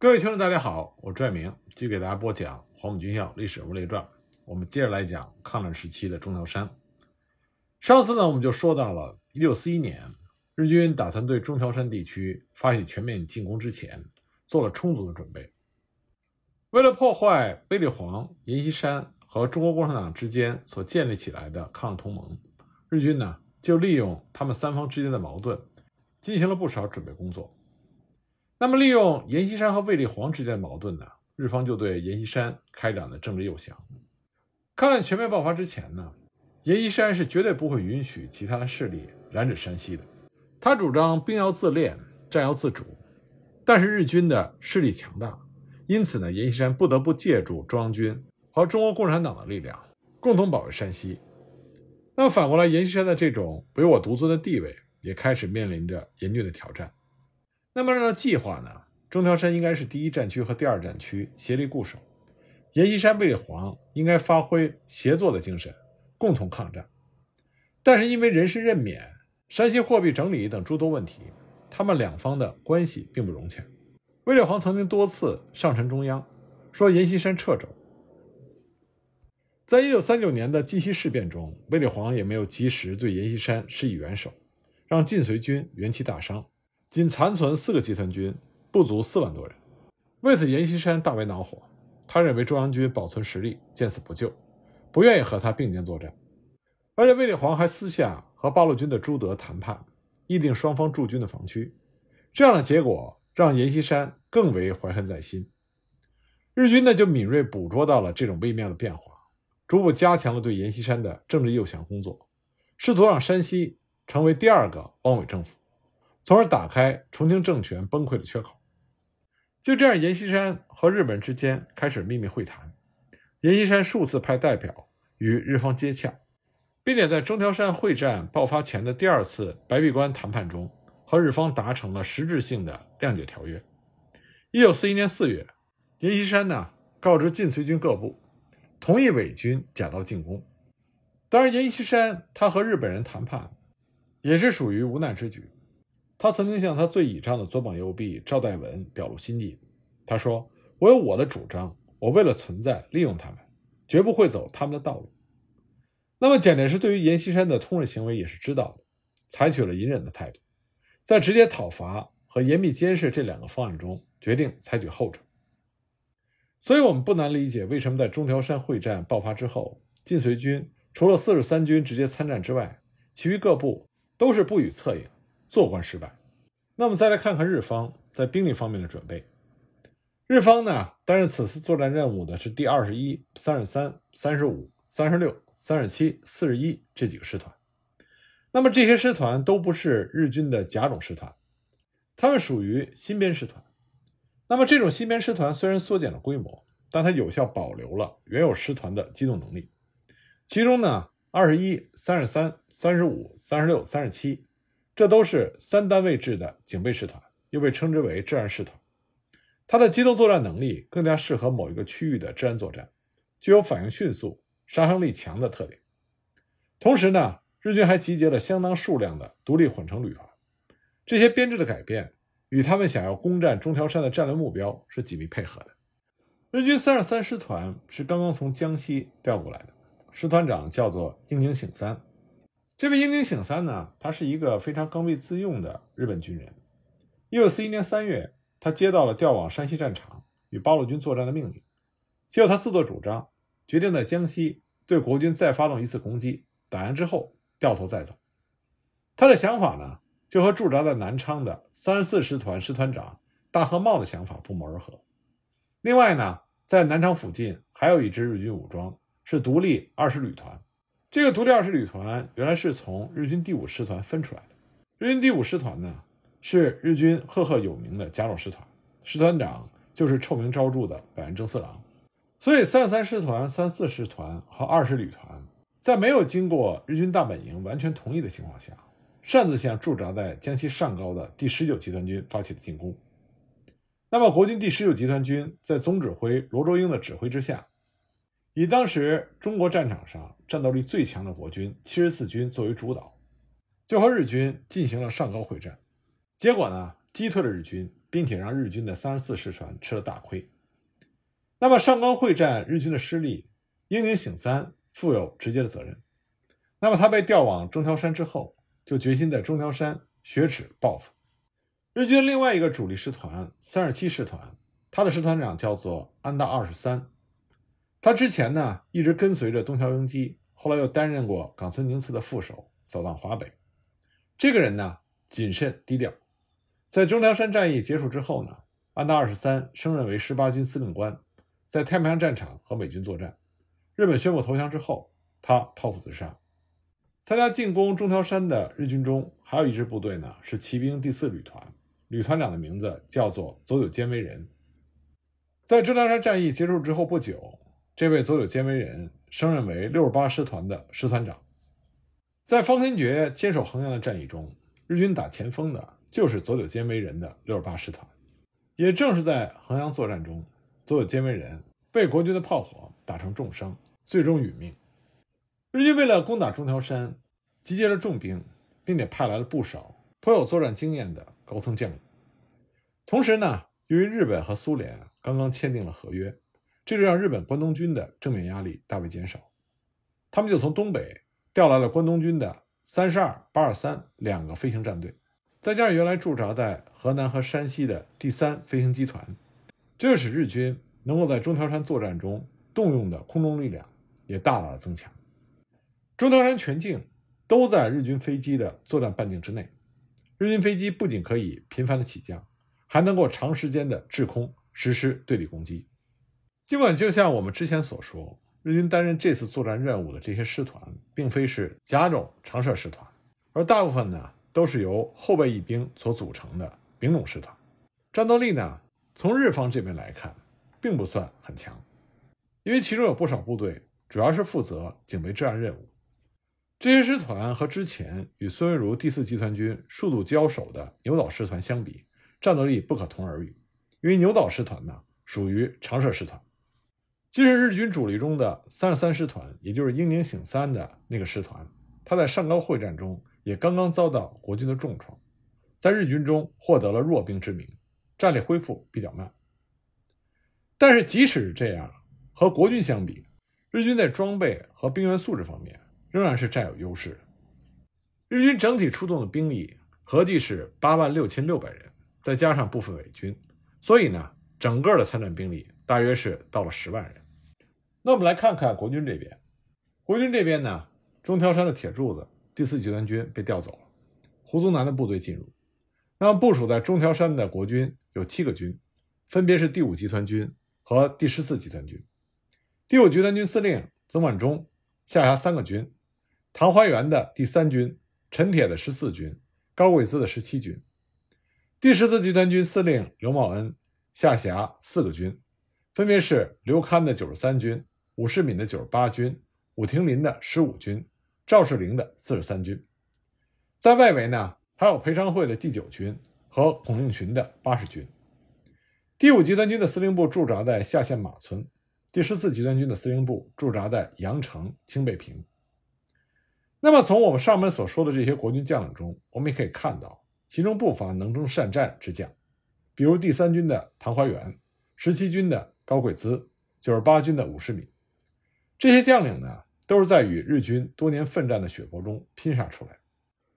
各位听众，大家好，我朱爱明，继续给大家播讲《黄埔军校历史人物列传》。我们接着来讲抗战时期的中条山。上次呢，我们就说到了1641年，日军打算对中条山地区发起全面进攻之前，做了充足的准备。为了破坏卫立煌、阎锡山和中国共产党之间所建立起来的抗日同盟，日军呢就利用他们三方之间的矛盾，进行了不少准备工作。那么，利用阎锡山和卫立煌之间的矛盾呢，日方就对阎锡山开展了政治诱降。抗战全面爆发之前呢，阎锡山是绝对不会允许其他的势力染指山西的。他主张兵要自练，战要自主。但是日军的势力强大，因此呢，阎锡山不得不借助中央军和中国共产党的力量，共同保卫山西。那么反过来，阎锡山的这种唯我独尊的地位，也开始面临着严峻的挑战。那么按照计划呢，中条山应该是第一战区和第二战区协力固守，阎锡山、卫立煌应该发挥协作的精神，共同抗战。但是因为人事任免、山西货币整理等诸多问题，他们两方的关系并不融洽。卫立煌曾经多次上陈中央，说阎锡山撤走。在一九三九年的鸡西事变中，卫立煌也没有及时对阎锡山施以援手，让晋绥军元气大伤。仅残存四个集团军，不足四万多人。为此，阎锡山大为恼火。他认为中央军保存实力，见死不救，不愿意和他并肩作战。而且，卫立煌还私下和八路军的朱德谈判，议定双方驻军的防区。这样的结果让阎锡山更为怀恨在心。日军呢，就敏锐捕捉到了这种微妙的变化，逐步加强了对阎锡山的政治诱降工作，试图让山西成为第二个汪伪政府。从而打开重庆政权崩溃的缺口。就这样，阎锡山和日本人之间开始秘密会谈。阎锡山数次派代表与日方接洽，并且在中条山会战爆发前的第二次白壁关谈判中，和日方达成了实质性的谅解条约。一九四一年四月，阎锡山呢告知晋绥军各部，同意伪军假道进攻。当然，阎锡山他和日本人谈判，也是属于无奈之举。他曾经向他最倚仗的左膀右臂赵代文表露心迹。他说：“我有我的主张，我为了存在利用他们，绝不会走他们的道路。”那么蒋介石对于阎锡山的通日行为也是知道的，采取了隐忍的态度，在直接讨伐和严密监视这两个方案中，决定采取后者。所以，我们不难理解为什么在中条山会战爆发之后，晋绥军除了四十三军直接参战之外，其余各部都是不予策应。坐观失败，那么再来看看日方在兵力方面的准备。日方呢，担任此次作战任务的是第二十一、三十三、三十五、三十六、三十七、四十一这几个师团。那么这些师团都不是日军的甲种师团，他们属于新编师团。那么这种新编师团虽然缩减了规模，但它有效保留了原有师团的机动能力。其中呢，二十一、三十三、三十五、三十六、三十七。这都是三单位制的警备师团，又被称之为治安师团。它的机动作战能力更加适合某一个区域的治安作战，具有反应迅速、杀伤力强的特点。同时呢，日军还集结了相当数量的独立混成旅团。这些编制的改变与他们想要攻占中条山的战略目标是紧密配合的。日军三十三师团是刚刚从江西调过来的，师团长叫做樱井醒三。这位樱井醒三呢，他是一个非常刚愎自用的日本军人。一九四一年三月，他接到了调往山西战场与八路军作战的命令，结果他自作主张，决定在江西对国军再发动一次攻击，打完之后掉头再走。他的想法呢，就和驻扎在南昌的三十四师团师团长大和茂的想法不谋而合。另外呢，在南昌附近还有一支日军武装，是独立二十旅团。这个独立二师旅团原来是从日军第五师团分出来的。日军第五师团呢，是日军赫赫有名的甲种师团，师团长就是臭名昭著的百安正四郎。所以，三十三师团、三四师团和二十旅团，在没有经过日军大本营完全同意的情况下，擅自向驻扎在江西上高的第十九集团军发起了进攻。那么，国军第十九集团军在总指挥罗卓英的指挥之下。以当时中国战场上战斗力最强的国军七十四军作为主导，就和日军进行了上高会战。结果呢，击退了日军，并且让日军的三十四师团吃了大亏。那么上高会战日军的失利，樱井醒三负有直接的责任。那么他被调往中条山之后，就决心在中条山雪耻报复。日军另外一个主力师团三十七师团，他的师团长叫做安大二十三。他之前呢一直跟随着东条英机，后来又担任过冈村宁次的副手，扫荡华北。这个人呢谨慎低调。在中条山战役结束之后呢，安达二十三升任为十八军司令官，在太平洋战场和美军作战。日本宣布投降之后，他剖腹自杀。参加进攻中条山的日军中，还有一支部队呢，是骑兵第四旅团，旅团长的名字叫做佐久间为人。在中条山战役结束之后不久，这位佐久间为人升任为六十八师团的师团长。在方天觉坚守衡阳的战役中，日军打前锋的就是佐久间为人的六十八师团。也正是在衡阳作战中，佐久间为人被国军的炮火打成重伤，最终殒命。日军为了攻打中条山，集结了重兵，并且派来了不少颇有作战经验的高层将领。同时呢，由于日本和苏联刚刚签订了合约，这就让日本关东军的正面压力大为减少。他们就从东北调来了关东军的三十二、八二三两个飞行战队，再加上原来驻扎在河南和山西的第三飞行机团，这使日军能够在中条山作战中动用的空中力量也大大的增强。中条山全境都在日军飞机的作战半径之内，日军飞机不仅可以频繁的起降，还能够长时间的制空实施对地攻击。尽管就像我们之前所说，日军担任这次作战任务的这些师团，并非是甲种长射师团，而大部分呢都是由后备役兵所组成的丙种师团，战斗力呢从日方这边来看，并不算很强，因为其中有不少部队主要是负责警备治安任务。这些师团和之前与孙文如第四集团军数度交手的牛岛师团相比，战斗力不可同而语。因为牛岛师团呢属于长射师团，即使日军主力中的三十三师团，也就是英宁醒三的那个师团，他在上高会战中也刚刚遭到国军的重创，在日军中获得了弱兵之名，战力恢复比较慢。但是即使是这样，和国军相比，日军在装备和兵员素质方面。仍然是占有优势。日军整体出动的兵力合计是八万六千六百人，再加上部分伪军，所以呢，整个的参战兵力大约是到了十万人。那我们来看看国军这边，国军这边呢，中条山的铁柱子第四集团军被调走了，胡宗南的部队进入。那么部署在中条山的国军有七个军，分别是第五集团军和第十四集团军。第五集团军司令曾万钟下辖三个军。唐怀元的第三军、陈铁的十四军、高贵滋的十七军，第十四集团军司令刘茂恩下辖四个军，分别是刘戡的九十三军、武世敏的九十八军、武廷林的十五军、赵世灵的四十三军。在外围呢，还有裴昌会的第九军和孔令群的八十军。第五集团军的司令部驻扎在下县马村，第十四集团军的司令部驻扎在阳城清北坪。那么，从我们上面所说的这些国军将领中，我们也可以看到，其中不乏能征善战之将，比如第三军的唐怀元，十七军的高贵滋，九十八军的五十米。这些将领呢，都是在与日军多年奋战的血泊中拼杀出来。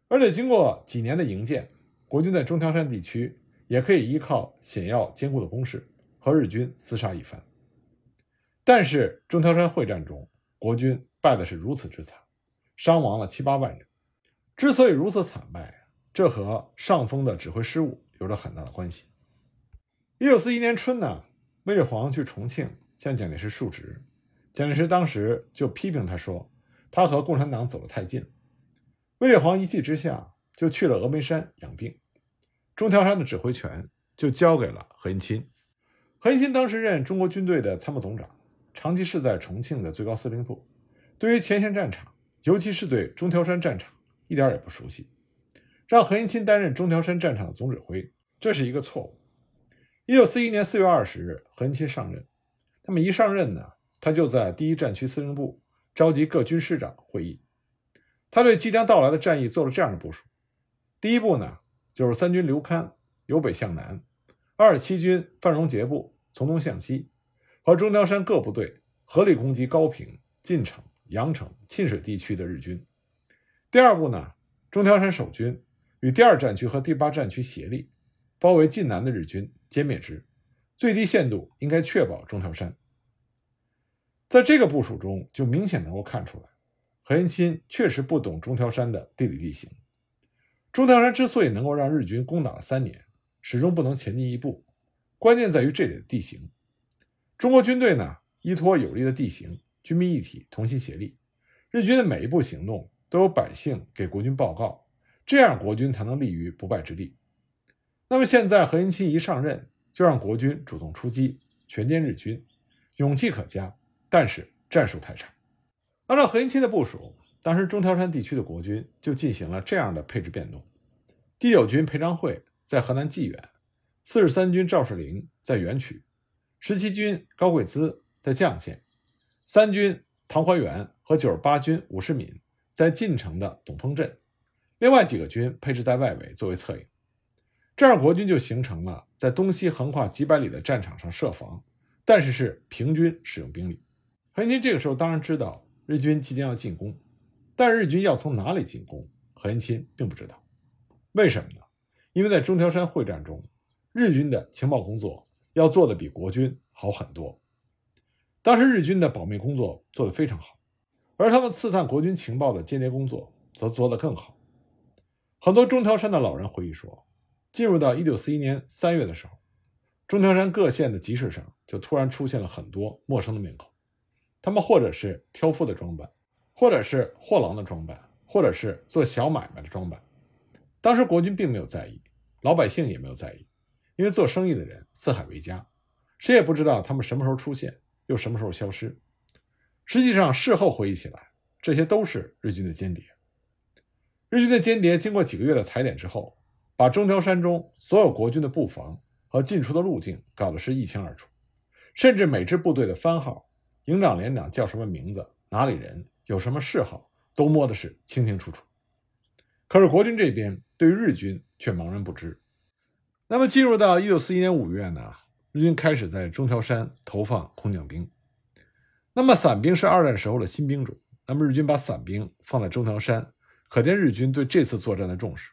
而且，经过几年的营建，国军在中条山地区也可以依靠险要坚固的工事和日军厮杀一番。但是，中条山会战中，国军败的是如此之惨。伤亡了七八万人，之所以如此惨败，这和上峰的指挥失误有着很大的关系。一九四一年春呢，卫立煌去重庆向蒋介石述职，蒋介石当时就批评他说，他和共产党走得太近。卫立煌一气之下就去了峨眉山养病，中条山的指挥权就交给了何应钦。何应钦当时任中国军队的参谋总长，长期是在重庆的最高司令部，对于前线战场。尤其是对中条山战场一点也不熟悉，让何应钦担任中条山战场的总指挥，这是一个错误。一九四一年四月二十日，何应钦上任，那么一上任呢，他就在第一战区司令部召集各军师长会议，他对即将到来的战役做了这样的部署：第一步呢，就是三军刘戡由北向南，二十七军范荣杰部从东向西，和中条山各部队合力攻击高平、晋城、阳城、沁水地区的日军。第二步呢，中条山守军与第二战区和第八战区协力，包围晋南的日军，歼灭之。最低限度应该确保中条山。在这个部署中，就明显能够看出来，何应钦确实不懂中条山的地理地形。中条山之所以能够让日军攻打了三年，始终不能前进一步，关键在于这里的地形。中国军队呢，依托有利的地形，军民一体，同心协力。日军的每一步行动都有百姓给国军报告，这样国军才能立于不败之地。那么现在何应钦一上任，就让国军主动出击，全歼日军，勇气可嘉，但是战术太差。按照何应钦的部署。当时中条山地区的国军就进行了这样的配置变动：第九军裴昌会在河南济源，四十三军赵世麟在垣曲，十七军高贵滋在绛县，三军唐怀元和九十八军武世敏在晋城的董峰镇，另外几个军配置在外围作为策应。这样国军就形成了在东西横跨几百里的战场上设防，但是是平均使用兵力。何应钦这个时候当然知道日军即将要进攻。但日军要从哪里进攻，何应钦并不知道。为什么呢？因为在中条山会战中，日军的情报工作要做的比国军好很多。当时日军的保密工作做得非常好，而他们刺探国军情报的间谍工作则做得更好。很多中条山的老人回忆说，进入到1941年3月的时候，中条山各县的集市上就突然出现了很多陌生的面孔，他们或者是挑夫的装扮。或者是货郎的装扮，或者是做小买卖的装扮。当时国军并没有在意，老百姓也没有在意，因为做生意的人四海为家，谁也不知道他们什么时候出现，又什么时候消失。实际上，事后回忆起来，这些都是日军的间谍。日军的间谍经过几个月的踩点之后，把中条山中所有国军的布防和进出的路径搞得是一清二楚，甚至每支部队的番号、营长、连长叫什么名字、哪里人。有什么嗜好，都摸的是清清楚楚。可是国军这边对于日军却茫然不知。那么进入到一九四一年五月呢，日军开始在中条山投放空降兵。那么伞兵是二战时候的新兵种，那么日军把伞兵放在中条山，可见日军对这次作战的重视。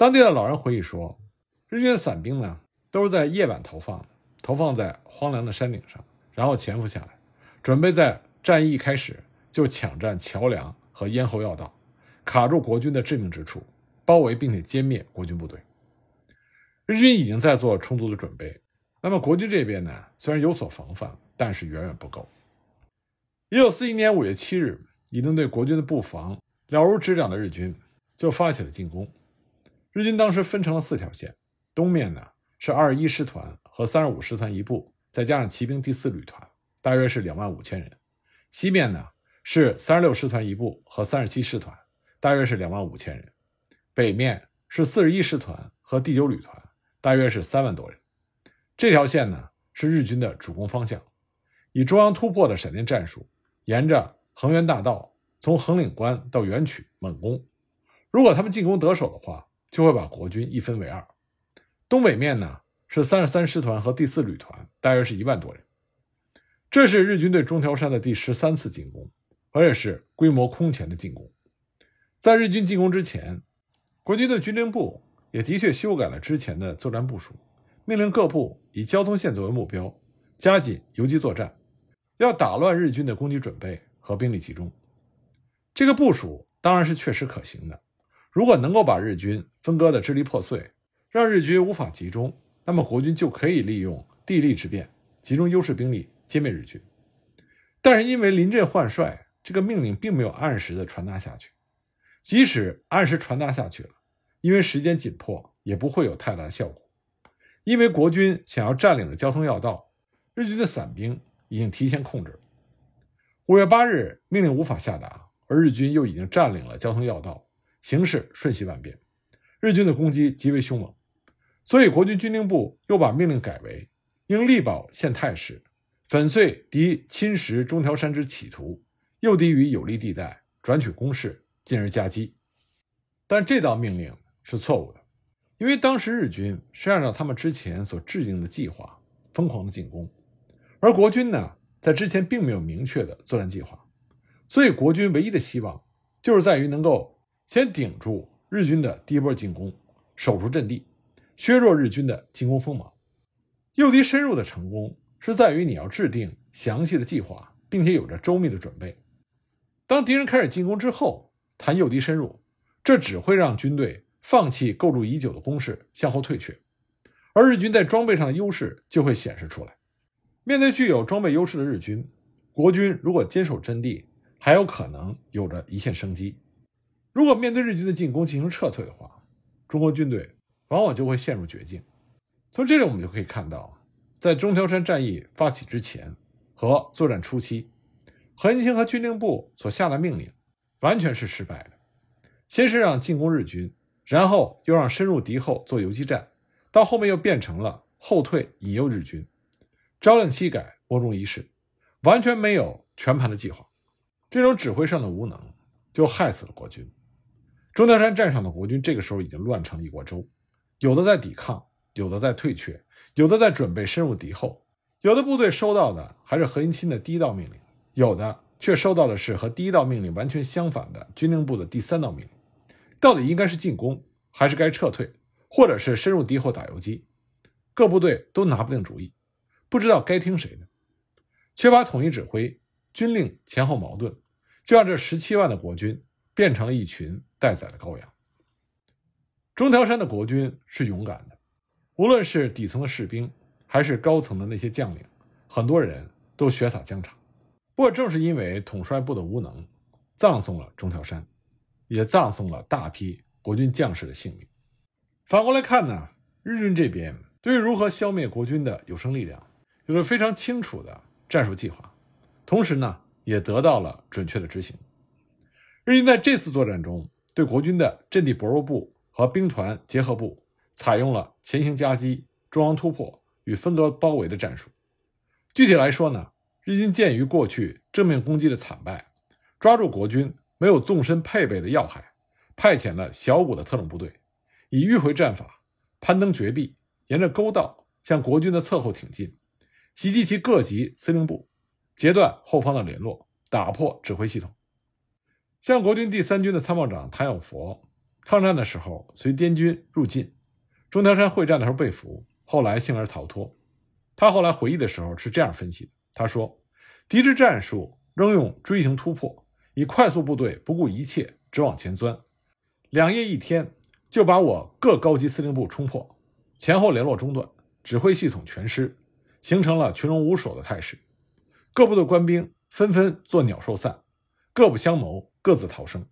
当地的老人回忆说，日军的伞兵呢都是在夜晚投放的，投放在荒凉的山顶上，然后潜伏下来，准备在战役一开始。就抢占桥梁和咽喉要道，卡住国军的致命之处，包围并且歼灭国军部队。日军已经在做充足的准备，那么国军这边呢，虽然有所防范，但是远远不够。一九四一年五月七日，已经对国军的布防了如指掌的日军就发起了进攻。日军当时分成了四条线，东面呢是二十一师团和三十五师团一部，再加上骑兵第四旅团，大约是两万五千人；西面呢。是三十六师团一部和三十七师团，大约是两万五千人；北面是四十一师团和第九旅团，大约是三万多人。这条线呢是日军的主攻方向，以中央突破的闪电战术，沿着恒源大道从横岭关到垣曲猛攻。如果他们进攻得手的话，就会把国军一分为二。东北面呢是三十三师团和第四旅团，大约是一万多人。这是日军对中条山的第十三次进攻。而且是规模空前的进攻。在日军进攻之前，国军的军令部也的确修改了之前的作战部署，命令各部以交通线作为目标，加紧游击作战，要打乱日军的攻击准备和兵力集中。这个部署当然是确实可行的。如果能够把日军分割的支离破碎，让日军无法集中，那么国军就可以利用地利之便，集中优势兵力歼灭日军。但是因为临阵换帅。这个命令并没有按时的传达下去，即使按时传达下去了，因为时间紧迫，也不会有太大的效果。因为国军想要占领的交通要道，日军的散兵已经提前控制了。五月八日，命令无法下达，而日军又已经占领了交通要道，形势瞬息万变，日军的攻击极为凶猛。所以，国军军令部又把命令改为：应力保现态势，粉碎敌侵蚀中条山之企图。诱敌于有利地带，转取攻势，进而夹击。但这道命令是错误的，因为当时日军是按照他们之前所制定的计划疯狂的进攻，而国军呢，在之前并没有明确的作战计划，所以国军唯一的希望就是在于能够先顶住日军的第一波进攻，守住阵地，削弱日军的进攻锋芒。诱敌深入的成功是在于你要制定详细的计划，并且有着周密的准备。当敌人开始进攻之后，谈诱敌深入，这只会让军队放弃构筑已久的攻势，向后退却，而日军在装备上的优势就会显示出来。面对具有装备优势的日军，国军如果坚守阵地，还有可能有着一线生机；如果面对日军的进攻进行撤退的话，中国军队往往就会陷入绝境。从这里我们就可以看到，在中条山战役发起之前和作战初期，何应钦和军令部所下的命令完全是失败的。先是让进攻日军，然后又让深入敌后做游击战，到后面又变成了后退引诱日军。朝令夕改，莫衷一是，完全没有全盘的计划。这种指挥上的无能，就害死了国军。钟南山战场的国军这个时候已经乱成了一锅粥，有的在抵抗。有的在退却，有的在准备深入敌后，有的部队收到的还是何应钦的第一道命令，有的却收到的是和第一道命令完全相反的军令部的第三道命令。到底应该是进攻，还是该撤退，或者是深入敌后打游击？各部队都拿不定主意，不知道该听谁的。缺乏统一指挥，军令前后矛盾，就让这十七万的国军变成了一群待宰的羔羊。中条山的国军是勇敢的。无论是底层的士兵，还是高层的那些将领，很多人都血洒疆场。不过，正是因为统帅部的无能，葬送了中条山，也葬送了大批国军将士的性命。反过来看呢，日军这边对于如何消灭国军的有生力量，有着非常清楚的战术计划，同时呢，也得到了准确的执行。日军在这次作战中，对国军的阵地薄弱部和兵团结合部。采用了前行夹击、中央突破与分割包围的战术。具体来说呢，日军鉴于过去正面攻击的惨败，抓住国军没有纵深配备的要害，派遣了小股的特种部队，以迂回战法攀登绝壁，沿着沟道向国军的侧后挺进，袭击其各级司令部，截断后方的联络，打破指挥系统。像国军第三军的参谋长谭有佛，抗战的时候随滇军入晋。中条山会战的时候被俘，后来幸而逃脱。他后来回忆的时候是这样分析的：他说，敌之战术仍用锥形突破，以快速部队不顾一切直往前钻，两夜一天就把我各高级司令部冲破，前后联络中断，指挥系统全失，形成了群龙无首的态势。各部的官兵纷纷作鸟兽散，各不相谋，各自逃生。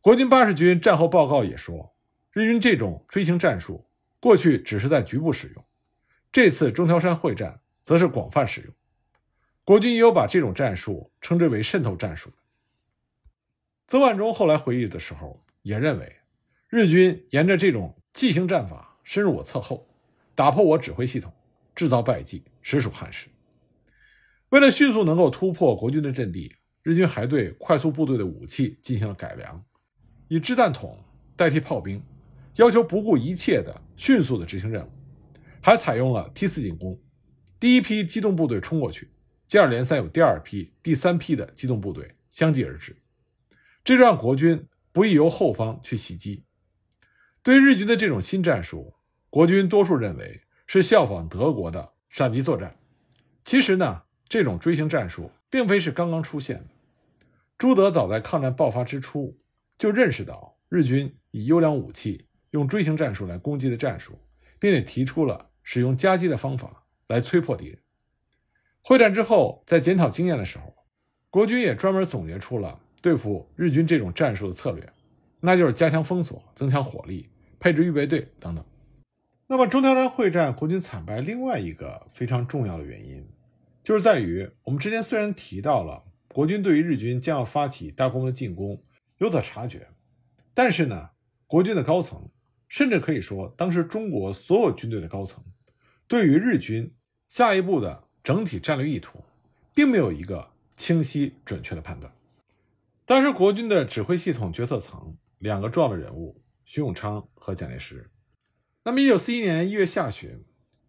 国军八十军战后报告也说。日军这种锥形战术，过去只是在局部使用，这次中条山会战则是广泛使用。国军也有把这种战术称之为渗透战术。曾万钟后来回忆的时候也认为，日军沿着这种骑行战法深入我侧后，打破我指挥系统，制造败绩，实属憾事。为了迅速能够突破国军的阵地，日军还对快速部队的武器进行了改良，以掷弹筒代替炮兵。要求不顾一切的迅速的执行任务，还采用了梯次进攻。第一批机动部队冲过去，接二连三有第二批、第三批的机动部队相继而至，这让国军不易由后方去袭击。对于日军的这种新战术，国军多数认为是效仿德国的闪击作战。其实呢，这种锥形战术并非是刚刚出现的。朱德早在抗战爆发之初就认识到日军以优良武器。用锥形战术来攻击的战术，并且提出了使用夹击的方法来摧破敌人。会战之后，在检讨经验的时候，国军也专门总结出了对付日军这种战术的策略，那就是加强封锁、增强火力、配置预备队等等。那么，中条山会战国军惨败，另外一个非常重要的原因，就是在于我们之前虽然提到了国军对于日军将要发起大规模进攻有所察觉，但是呢，国军的高层。甚至可以说，当时中国所有军队的高层对于日军下一步的整体战略意图，并没有一个清晰准确的判断。当时国军的指挥系统决策层两个重要的人物，徐永昌和蒋介石。那么，一九四一年一月下旬，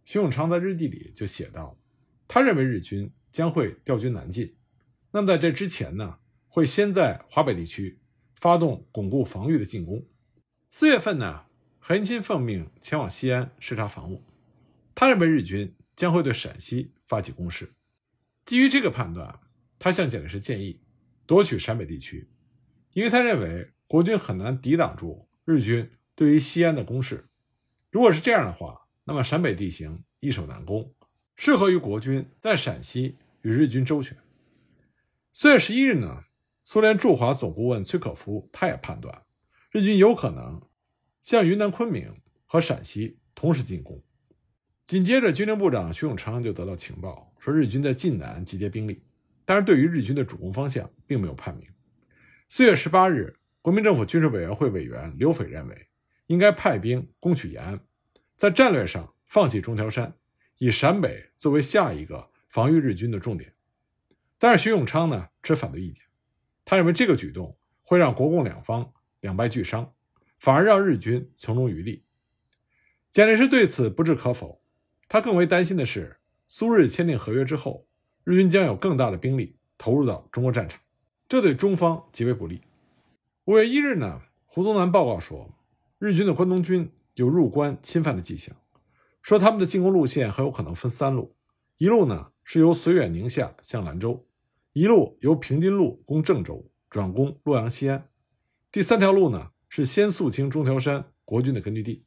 徐永昌在日记里就写道，他认为日军将会调军南进。那么，在这之前呢，会先在华北地区发动巩固防御的进攻。四月份呢，何应钦奉命前往西安视察防务。他认为日军将会对陕西发起攻势。基于这个判断，他向蒋介石建议夺取陕北地区，因为他认为国军很难抵挡住日军对于西安的攻势。如果是这样的话，那么陕北地形易守难攻，适合于国军在陕西与日军周旋。四月十一日呢，苏联驻华总顾问崔可夫他也判断，日军有可能向云南昆明和陕西同时进攻。紧接着，军政部长徐永昌就得到情报，说日军在晋南集结兵力，但是对于日军的主攻方向并没有判明。四月十八日，国民政府军事委员会委员刘斐认为，应该派兵攻取延安，在战略上放弃中条山，以陕北作为下一个防御日军的重点。但是徐永昌呢持反对意见，他认为这个举动会让国共两方两败俱伤，反而让日军从中渔利。蒋介石对此不置可否，他更为担心的是苏日签订合约之后，日军将有更大的兵力投入到中国战场，这对中方极为不利。五月一日呢，胡宗南报告说，日军的关东军有入关侵犯的迹象，说他们的进攻路线很有可能分三路，一路呢。是由绥远宁夏向兰州，一路由平津路攻郑州，转攻洛阳西安。第三条路呢，是先肃清中条山国军的根据地。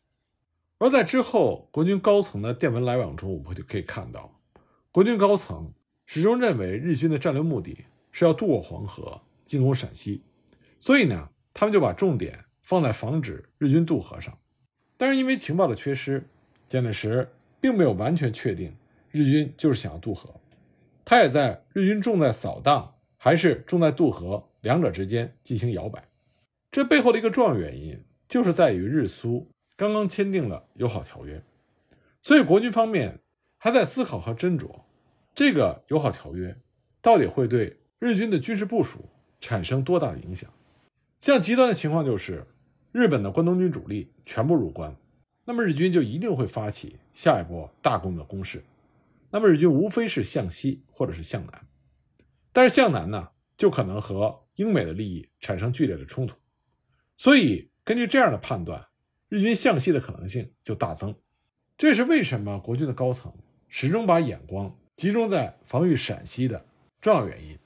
而在之后国军高层的电文来往中，我们就可以看到，国军高层始终认为日军的战略目的是要渡过黄河进攻陕西，所以呢，他们就把重点放在防止日军渡河上。但是因为情报的缺失，蒋介石并没有完全确定。日军就是想要渡河，他也在日军重在扫荡还是重在渡河两者之间进行摇摆。这背后的一个重要原因，就是在于日苏刚刚签订了友好条约，所以国军方面还在思考和斟酌这个友好条约到底会对日军的军事部署产生多大的影响。像极端的情况就是，日本的关东军主力全部入关，那么日军就一定会发起下一波大规模的攻势。那么日军无非是向西或者是向南，但是向南呢，就可能和英美的利益产生剧烈的冲突，所以根据这样的判断，日军向西的可能性就大增。这是为什么国军的高层始终把眼光集中在防御陕西的重要原因。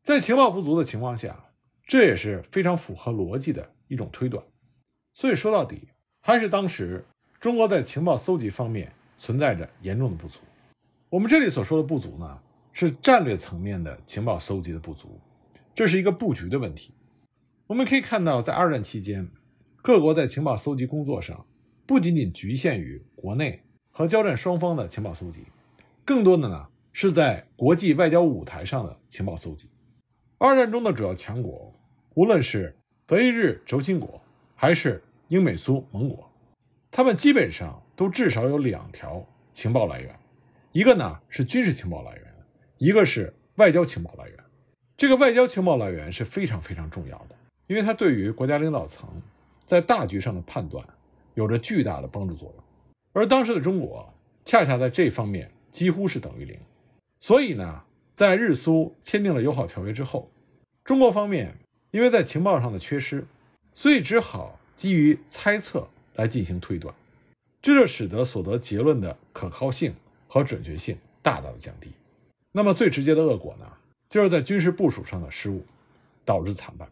在情报不足的情况下，这也是非常符合逻辑的一种推断。所以说到底，还是当时中国在情报搜集方面存在着严重的不足。我们这里所说的不足呢，是战略层面的情报搜集的不足，这是一个布局的问题。我们可以看到，在二战期间，各国在情报搜集工作上，不仅仅局限于国内和交战双方的情报搜集，更多的呢是在国际外交舞台上的情报搜集。二战中的主要强国，无论是德意日轴心国，还是英美苏盟国，他们基本上都至少有两条情报来源。一个呢是军事情报来源，一个是外交情报来源。这个外交情报来源是非常非常重要的，因为它对于国家领导层在大局上的判断有着巨大的帮助作用。而当时的中国恰恰在这方面几乎是等于零，所以呢，在日苏签订了友好条约之后，中国方面因为在情报上的缺失，所以只好基于猜测来进行推断，这就使得所得结论的可靠性。和准确性大大的降低，那么最直接的恶果呢，就是在军事部署上的失误，导致惨败。